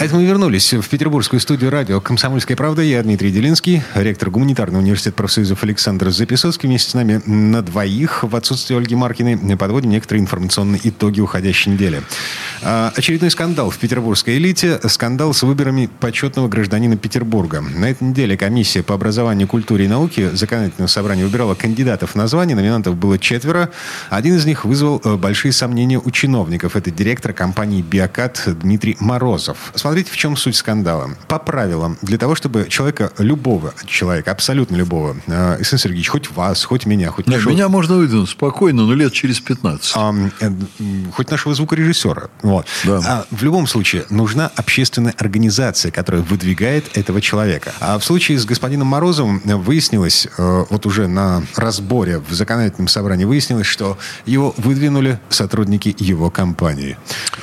А мы вернулись в петербургскую студию радио «Комсомольская правда». Я Дмитрий Делинский, ректор гуманитарного университета профсоюзов Александр Записоцкий. Вместе с нами на двоих в отсутствие Ольги Маркиной подводим некоторые информационные итоги уходящей недели. А, очередной скандал в петербургской элите. Скандал с выборами почетного гражданина Петербурга. На этой неделе комиссия по образованию, культуре и науке законодательного собрания выбирала кандидатов на звание. Номинантов было четверо. Один из них вызвал э, большие сомнения у чиновников. Это директор компании «Биокат» Дмитрий Морозов. Смотрите, в чем суть скандала. По правилам, для того, чтобы человека, любого человека, абсолютно любого, э, Александр Сергеевич, хоть вас, хоть меня, хоть Нет, нашего... меня можно выдвинуть спокойно, но лет через 15. А, э, хоть нашего звукорежиссера. Вот. Да. А, в любом случае, нужна общественная организация, которая выдвигает этого человека. А в случае с господином Морозовым выяснилось, э, вот уже на разборе в законодательном собрании выяснилось, что его выдвинули сотрудники его компании.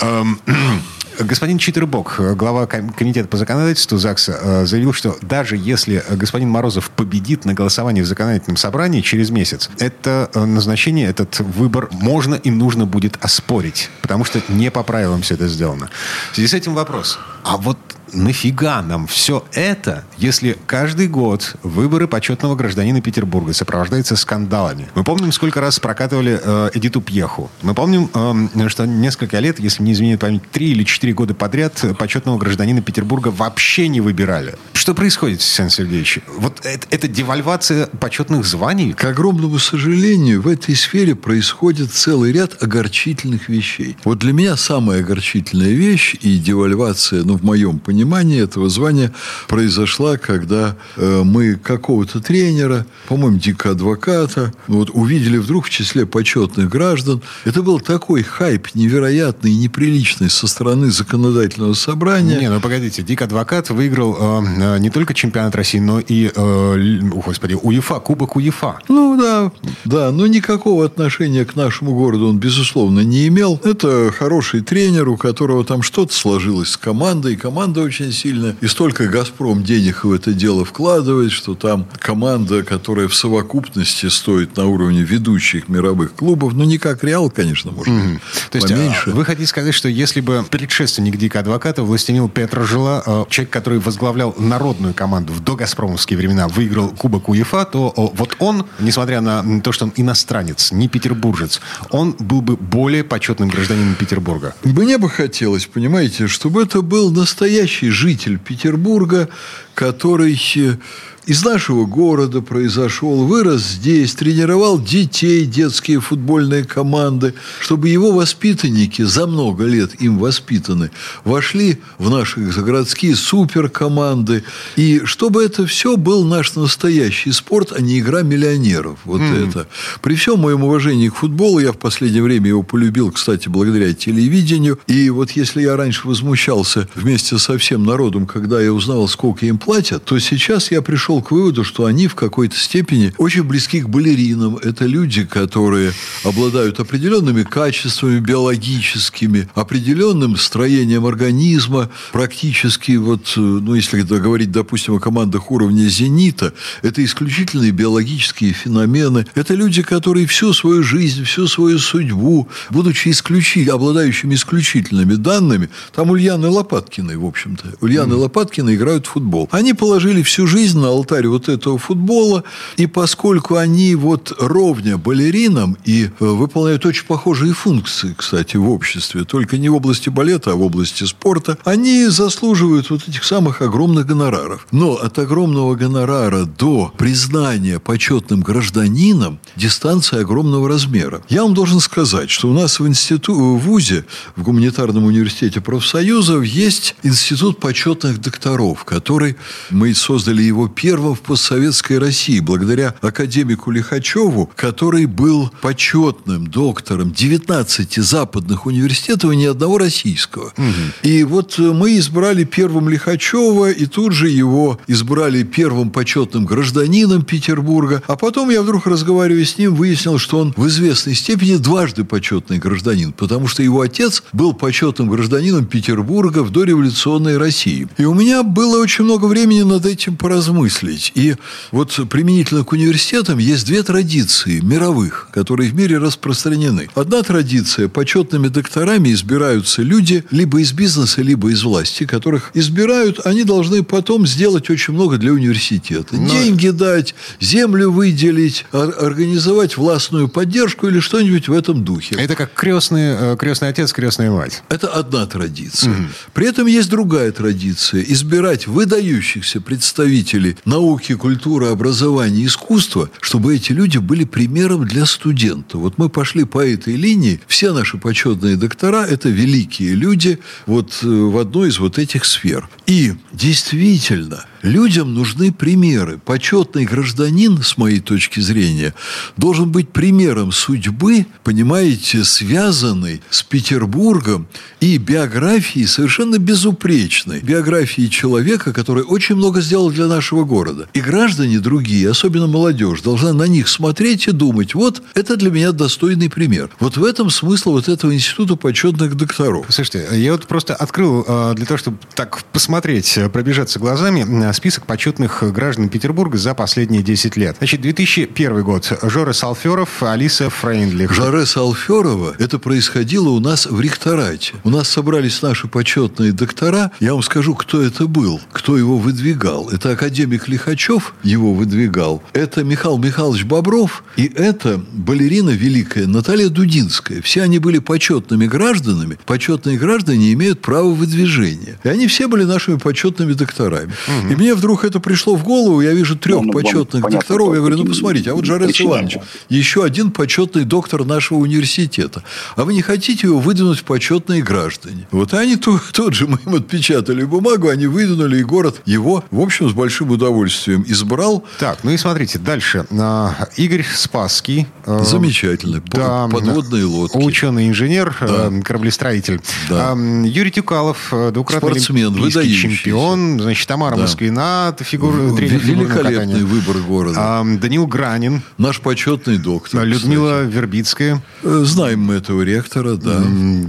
Эм, Господин Читербок, глава ком- комитета по законодательству ЗАГСа, э, заявил, что даже если господин Морозов победит на голосовании в законодательном собрании через месяц, это э, назначение, этот выбор можно и нужно будет оспорить, потому что не по правилам все это сделано. В связи с этим вопрос. А вот нафига нам все это, если каждый год выборы почетного гражданина Петербурга сопровождаются скандалами? Мы помним, сколько раз прокатывали э, Эдиту Пьеху. Мы помним, э, что несколько лет, если не изменяет память, три или четыре года подряд почетного гражданина Петербурга вообще не выбирали. Что происходит, Александр Сергеевич? Вот это, это девальвация почетных званий? К огромному сожалению, в этой сфере происходит целый ряд огорчительных вещей. Вот для меня самая огорчительная вещь и девальвация, ну, в моем понимании этого звания произошла, когда э, мы какого-то тренера, по-моему, дико адвоката, вот, увидели вдруг в числе почетных граждан. Это был такой хайп невероятный и неприличный со стороны законодательного собрания. Не, ну погодите, Дик Адвокат выиграл э, э, не только чемпионат России, но и, э, господи, УЕФА, Кубок УЕФА. Ну да, да, но никакого отношения к нашему городу он, безусловно, не имел. Это хороший тренер, у которого там что-то сложилось с командой. Команда очень сильная. И столько «Газпром» денег в это дело вкладывает, что там команда, которая в совокупности стоит на уровне ведущих мировых клубов, ну, не как «Реал», конечно, может быть, То есть поменьше. а, вы хотите сказать, что если бы предшественник Дика Адвоката, властемил Петра Жила, э, человек, который возглавлял народную команду в догазпромовские времена, выиграл Кубок УЕФА, то вот он, несмотря на то, что он иностранец, не петербуржец, он был бы более почетным гражданином Петербурга. Мне бы хотелось, понимаете, чтобы это был настоящий житель Петербурга, который э, из нашего города произошел, вырос здесь, тренировал детей, детские футбольные команды, чтобы его воспитанники, за много лет им воспитаны, вошли в наши загородские суперкоманды. И чтобы это все был наш настоящий спорт, а не игра миллионеров. Вот это. При всем моем уважении к футболу, я в последнее время его полюбил, кстати, благодаря телевидению. И вот если я раньше возмущался вместе со всем народом, когда я узнал, сколько им платят, то сейчас я пришел к выводу, что они в какой-то степени очень близки к балеринам. Это люди, которые обладают определенными качествами биологическими, определенным строением организма, практически вот, э, ну, если говорить, допустим, о командах уровня «Зенита», это исключительные биологические феномены. Это люди, которые всю свою жизнь, всю свою судьбу, будучи исключи... обладающими исключительными данными, там Ульяны Лопаткиной, в общем-то, Ульяны Лопаткины играют в футбол. Они положили всю жизнь на алтарь вот этого футбола, и поскольку они вот ровня балеринам и э, выполняют очень похожие функции, кстати, в обществе, только не в области балета, а в области спорта, они заслуживают вот этих самых огромных гонораров. Но от огромного гонорара до признания почетным гражданином дистанция огромного размера. Я вам должен сказать, что у нас в институ... в ВУЗе, в Гуманитарном университете профсоюзов, есть институт почетных докторов, который мы создали его первым в постсоветской России, благодаря академику Лихачеву, который был почетным доктором 19 западных университетов и ни одного российского. Угу. И вот мы избрали первым Лихачева, и тут же его избрали первым почетным гражданином Петербурга. А потом я вдруг, разговаривая с ним, выяснил, что он в известной степени дважды почетный гражданин, потому что его отец был почетным гражданином Петербурга в дореволюционной России. И у меня было очень много времени над этим поразмыслить. И вот применительно к университетам есть две традиции мировых, которые в мире распространены. Одна традиция – почетными докторами избираются люди либо из бизнеса, либо из власти, которых избирают, они должны потом сделать очень много для университета. Но... Деньги дать, землю выделить, организовать властную поддержку или что-нибудь в этом духе. Это как крестный, э, крестный отец, крестная мать. Это одна традиция. Угу. При этом есть другая традиция – избирать выдающихся представителей науки, культуры, образования, искусства, чтобы эти люди были примером для студента. Вот мы пошли по этой линии, все наши почетные доктора – это великие люди вот э, в одной из вот этих сфер. И действительно, Людям нужны примеры. Почетный гражданин, с моей точки зрения, должен быть примером судьбы, понимаете, связанной с Петербургом и биографией совершенно безупречной. Биографией человека, который очень много сделал для нашего города. И граждане другие, особенно молодежь, должна на них смотреть и думать, вот это для меня достойный пример. Вот в этом смысл вот этого института почетных докторов. Слушайте, я вот просто открыл а, для того, чтобы так посмотреть, пробежаться глазами список почетных граждан Петербурга за последние 10 лет. Значит, 2001 год. Жора Салферов, Алиса Фрейндлих. Жоре Салферова, это происходило у нас в ректорате. У нас собрались наши почетные доктора. Я вам скажу, кто это был, кто его выдвигал. Это академик Лихачев его выдвигал. Это Михаил Михайлович Бобров. И это балерина великая Наталья Дудинская. Все они были почетными гражданами. Почетные граждане имеют право выдвижения. И они все были нашими почетными докторами. Угу. И мне вдруг это пришло в голову, я вижу трех ну, почетных понятно, докторов, я говорю, ну, посмотрите, а вот Жарес Иванович, еще один почетный доктор нашего университета. А вы не хотите его выдвинуть в почетные граждане? Вот они тут, тот же мы им отпечатали бумагу, они выдвинули, и город его, в общем, с большим удовольствием избрал. Так, ну и смотрите, дальше. А, Игорь Спасский. Э, Замечательный. Да, подводные лодки. Ученый-инженер, да. Э, кораблестроитель. Да. Юрий Тюкалов, э, двукратный Спортсмен, чемпион. Значит, Тамара да. Москвина Ильина, фигур, тренер Великолепный выбор города. А, Данил Гранин. Наш почетный доктор. Людмила кстати. Вербицкая. Э, знаем мы этого ректора, да.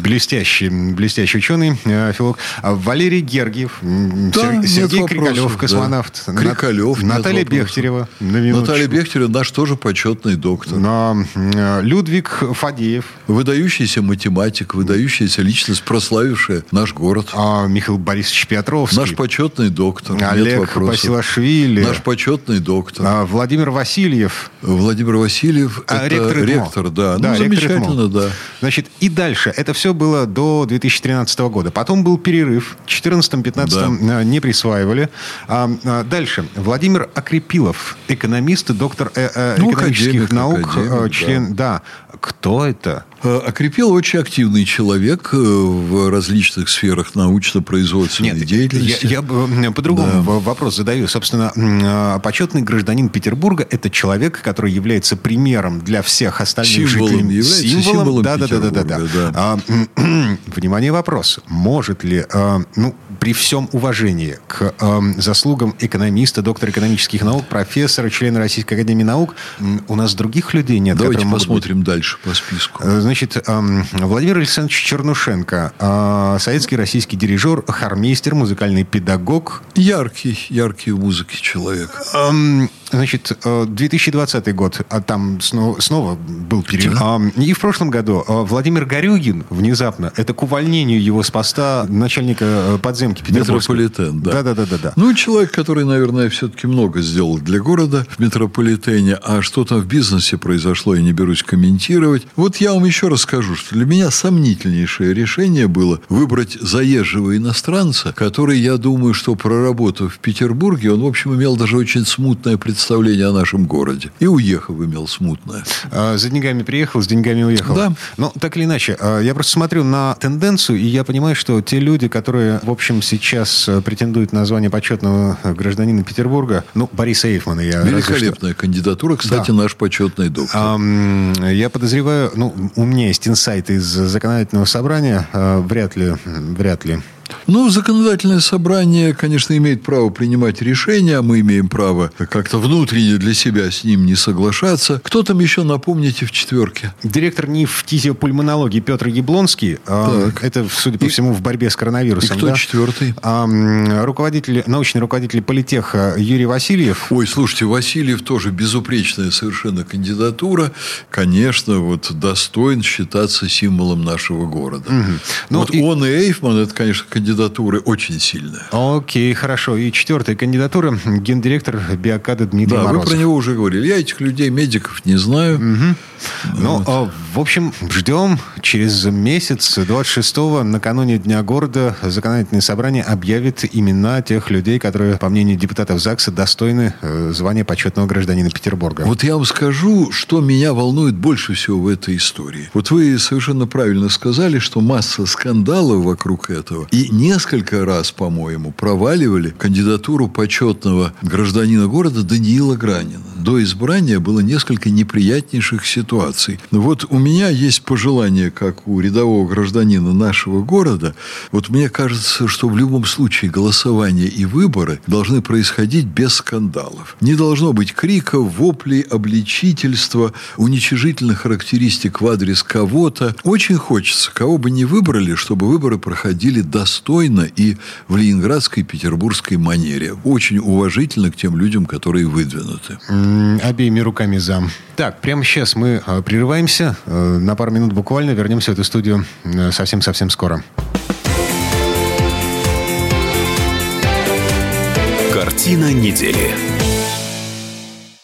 Блестящий, блестящий ученый, э, филолог. А Валерий Гергиев. Да, Сергей Крикалев, космонавт. Да. Крикалев. Наталья Бехтерева. Наталья Бехтерева наш тоже почетный доктор. Но э, Людвиг Фадеев. Выдающийся математик, выдающаяся личность, прославившая наш город. А Михаил Борисович Петровский. Наш почетный доктор. Олег Олег Басилашвили. Наш почетный доктор. А, Владимир Васильев. Владимир Васильев. А, это ректор, ректор да. да. Ну, замечательно, да. Значит, и дальше. Это все было до 2013 года. Потом был перерыв. В 2014-2015 да. не присваивали. А, а, дальше. Владимир Акрепилов. Экономист, доктор э, э, ну, экономических академик, наук. Академик, э, член, да. да. Кто это? Э, Окрепил очень активный человек э, в различных сферах научно-производственной Нет, деятельности. Я, я по-другому да. вопрос задаю. Собственно, а, почетный гражданин Петербурга – это человек, который является примером для всех остальных символом жителей. Является символом, символом да, да, да, да, да, да. А, внимание, вопрос. Может ли, а, ну, при всем уважении к а, заслугам экономиста, доктора экономических наук, профессора, члена Российской Академии Наук, у нас других людей нет? Давайте посмотрим быть... дальше по списку. Э, значит, Владимир Александрович Чернушенко, а, советский российский дирижер, хармейстер, музыкальный педагог. Яркий, яркий в музыке человек. Значит, 2020 э, год, а там снова, снова был период. И в прошлом году э, Владимир Горюгин внезапно, это к увольнению его с поста начальника э, подземки Петербургской. Метрополитен, да. Да, да, да, да. Ну, человек, который, наверное, все-таки много сделал для города в метрополитене, а что там в бизнесе произошло, я не берусь комментировать. Вот я вам еще расскажу, что для меня сомнительнейшее решение было выбрать заезжего иностранца, который, я думаю, что проработав в Петербурге, он, в общем, имел даже очень смутное представление представление о нашем городе. И уехав имел смутное. А, за деньгами приехал, с деньгами уехал. Да. Но так или иначе, а, я просто смотрю на тенденцию, и я понимаю, что те люди, которые, в общем, сейчас э, претендуют на звание почетного гражданина Петербурга, ну, Бориса Эйфмана я... Великолепная кандидатура, кстати, да. наш почетный доктор. А, я подозреваю, ну, у меня есть инсайт из законодательного собрания, а, вряд ли, вряд ли ну, законодательное собрание, конечно, имеет право принимать решения, а мы имеем право как-то внутренне для себя с ним не соглашаться. Кто там еще, напомните, в четверке? Директор НИФ фтизиопульмонологии Петр Яблонский. А, так. Это, судя по всему, в борьбе с коронавирусом. И кто да? четвертый? А, руководитель, научный руководитель политеха Юрий Васильев. Ой, слушайте, Васильев тоже безупречная совершенно кандидатура. Конечно, вот достоин считаться символом нашего города. Угу. Ну, вот и... он и Эйфман, это, конечно, кандидатуры очень сильная. Окей, хорошо. И четвертая кандидатура – гендиректор Биокада Дмитрий да, Морозов. вы про него уже говорили. Я этих людей, медиков, не знаю. Угу. Ну, вот. а, в общем, ждем. Через месяц, 26-го, накануне Дня города, законодательное собрание объявит имена тех людей, которые, по мнению депутатов ЗАГСа, достойны э, звания почетного гражданина Петербурга. Вот я вам скажу, что меня волнует больше всего в этой истории. Вот вы совершенно правильно сказали, что масса скандалов вокруг этого. И несколько раз, по-моему, проваливали кандидатуру почетного гражданина города Даниила Гранина. До избрания было несколько неприятнейших ситуаций. Вот у меня есть пожелание, как у рядового гражданина нашего города. Вот мне кажется, что в любом случае голосование и выборы должны происходить без скандалов. Не должно быть криков, воплей, обличительства, уничижительных характеристик в адрес кого-то. Очень хочется, кого бы ни выбрали, чтобы выборы проходили достойно достойно и в ленинградской, петербургской манере. Очень уважительно к тем людям, которые выдвинуты. Обеими руками за. Так, прямо сейчас мы э, прерываемся. Э, на пару минут буквально вернемся в эту студию э, совсем-совсем скоро. Картина недели.